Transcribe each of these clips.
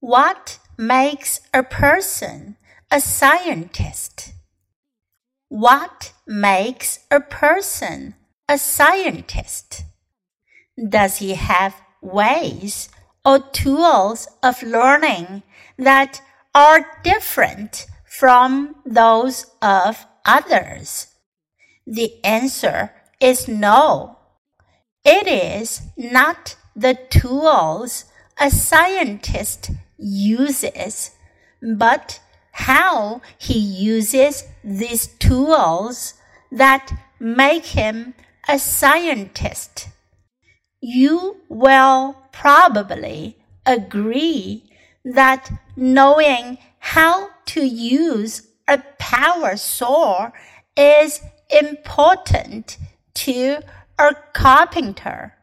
What makes a person a scientist? What makes a person a scientist? Does he have ways or tools of learning that are different from those of others? The answer is no. It is not the tools a scientist uses, but how he uses these tools that make him a scientist. You will probably agree that knowing how to use a power saw is important to a carpenter.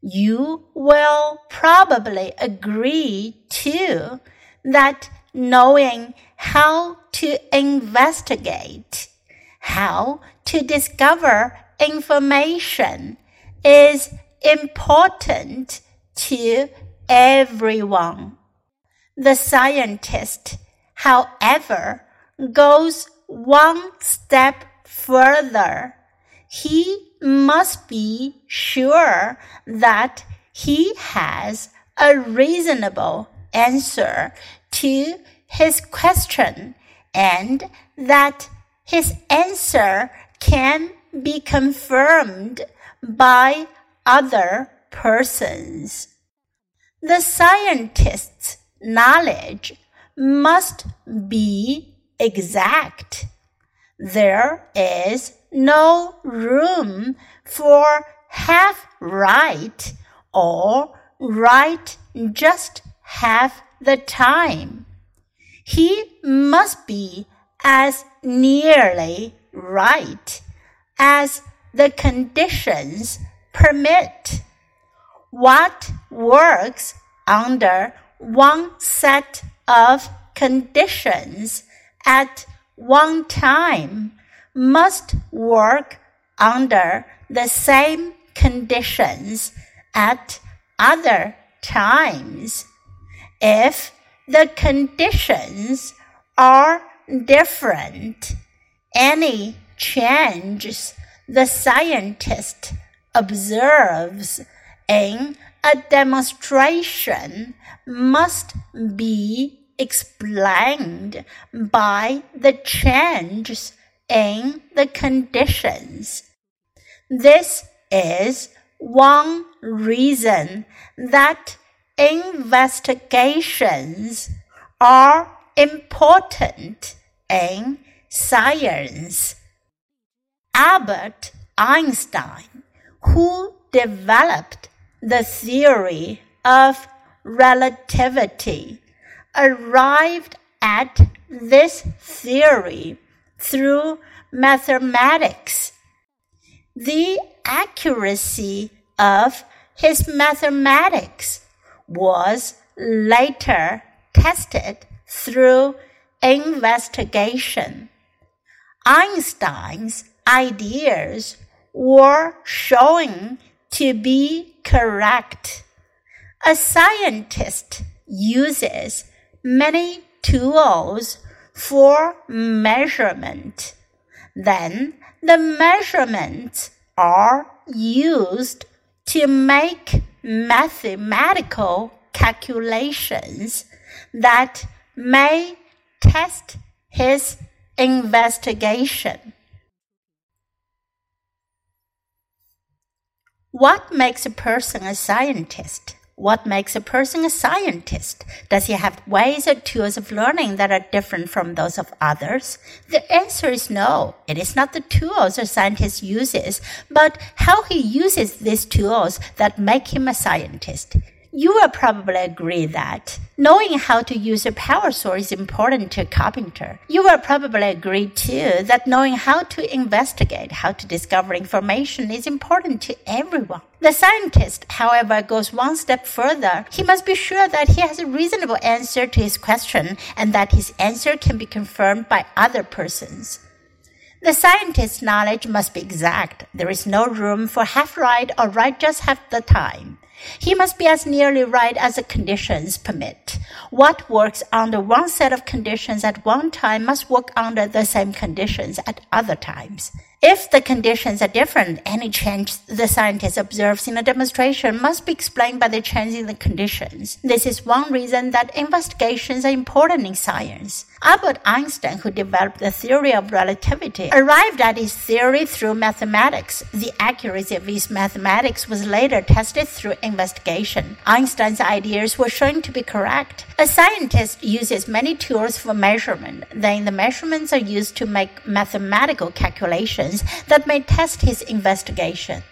You will probably agree too that knowing how to investigate, how to discover information is important to everyone. The scientist, however, goes one step further. He must be sure that he has a reasonable answer to his question and that his answer can be confirmed by other persons. The scientist's knowledge must be exact. There is no room for half right or right just half the time. He must be as nearly right as the conditions permit. What works under one set of conditions at one time must work under the same conditions at other times. If the conditions are different, any changes the scientist observes in a demonstration must be explained by the changes in the conditions. This is one reason that investigations are important in science. Albert Einstein, who developed the theory of relativity, arrived at this theory through mathematics. The accuracy of his mathematics was later tested through investigation. Einstein's ideas were showing to be correct. A scientist uses many tools for measurement. Then the measurements are used to make mathematical calculations that may test his investigation. What makes a person a scientist? What makes a person a scientist? Does he have ways or tools of learning that are different from those of others? The answer is no. It is not the tools a scientist uses, but how he uses these tools that make him a scientist. You will probably agree that knowing how to use a power saw is important to a carpenter. You will probably agree too that knowing how to investigate, how to discover information is important to everyone. The scientist, however, goes one step further. He must be sure that he has a reasonable answer to his question and that his answer can be confirmed by other persons. The scientist's knowledge must be exact. There is no room for half right or right just half the time. He must be as nearly right as the conditions permit. What works under one set of conditions at one time must work under the same conditions at other times. If the conditions are different, any change the scientist observes in a demonstration must be explained by the change in the conditions. This is one reason that investigations are important in science. Albert Einstein, who developed the theory of relativity, arrived at his theory through mathematics. The accuracy of his mathematics was later tested through investigation. Einstein's ideas were shown to be correct. A scientist uses many tools for measurement. Then the measurements are used to make mathematical calculations that may test his investigation.